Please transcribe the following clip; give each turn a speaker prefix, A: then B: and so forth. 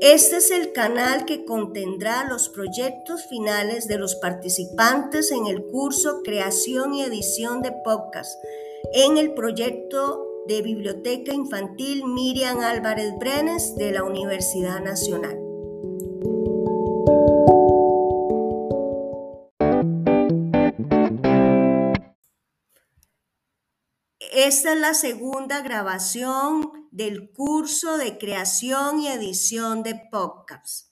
A: Este es el canal que contendrá los proyectos finales de los participantes en el curso Creación y Edición de Podcast en el proyecto de Biblioteca Infantil Miriam Álvarez Brenes de la Universidad Nacional. Esta es la segunda grabación del curso de creación y edición de podcasts.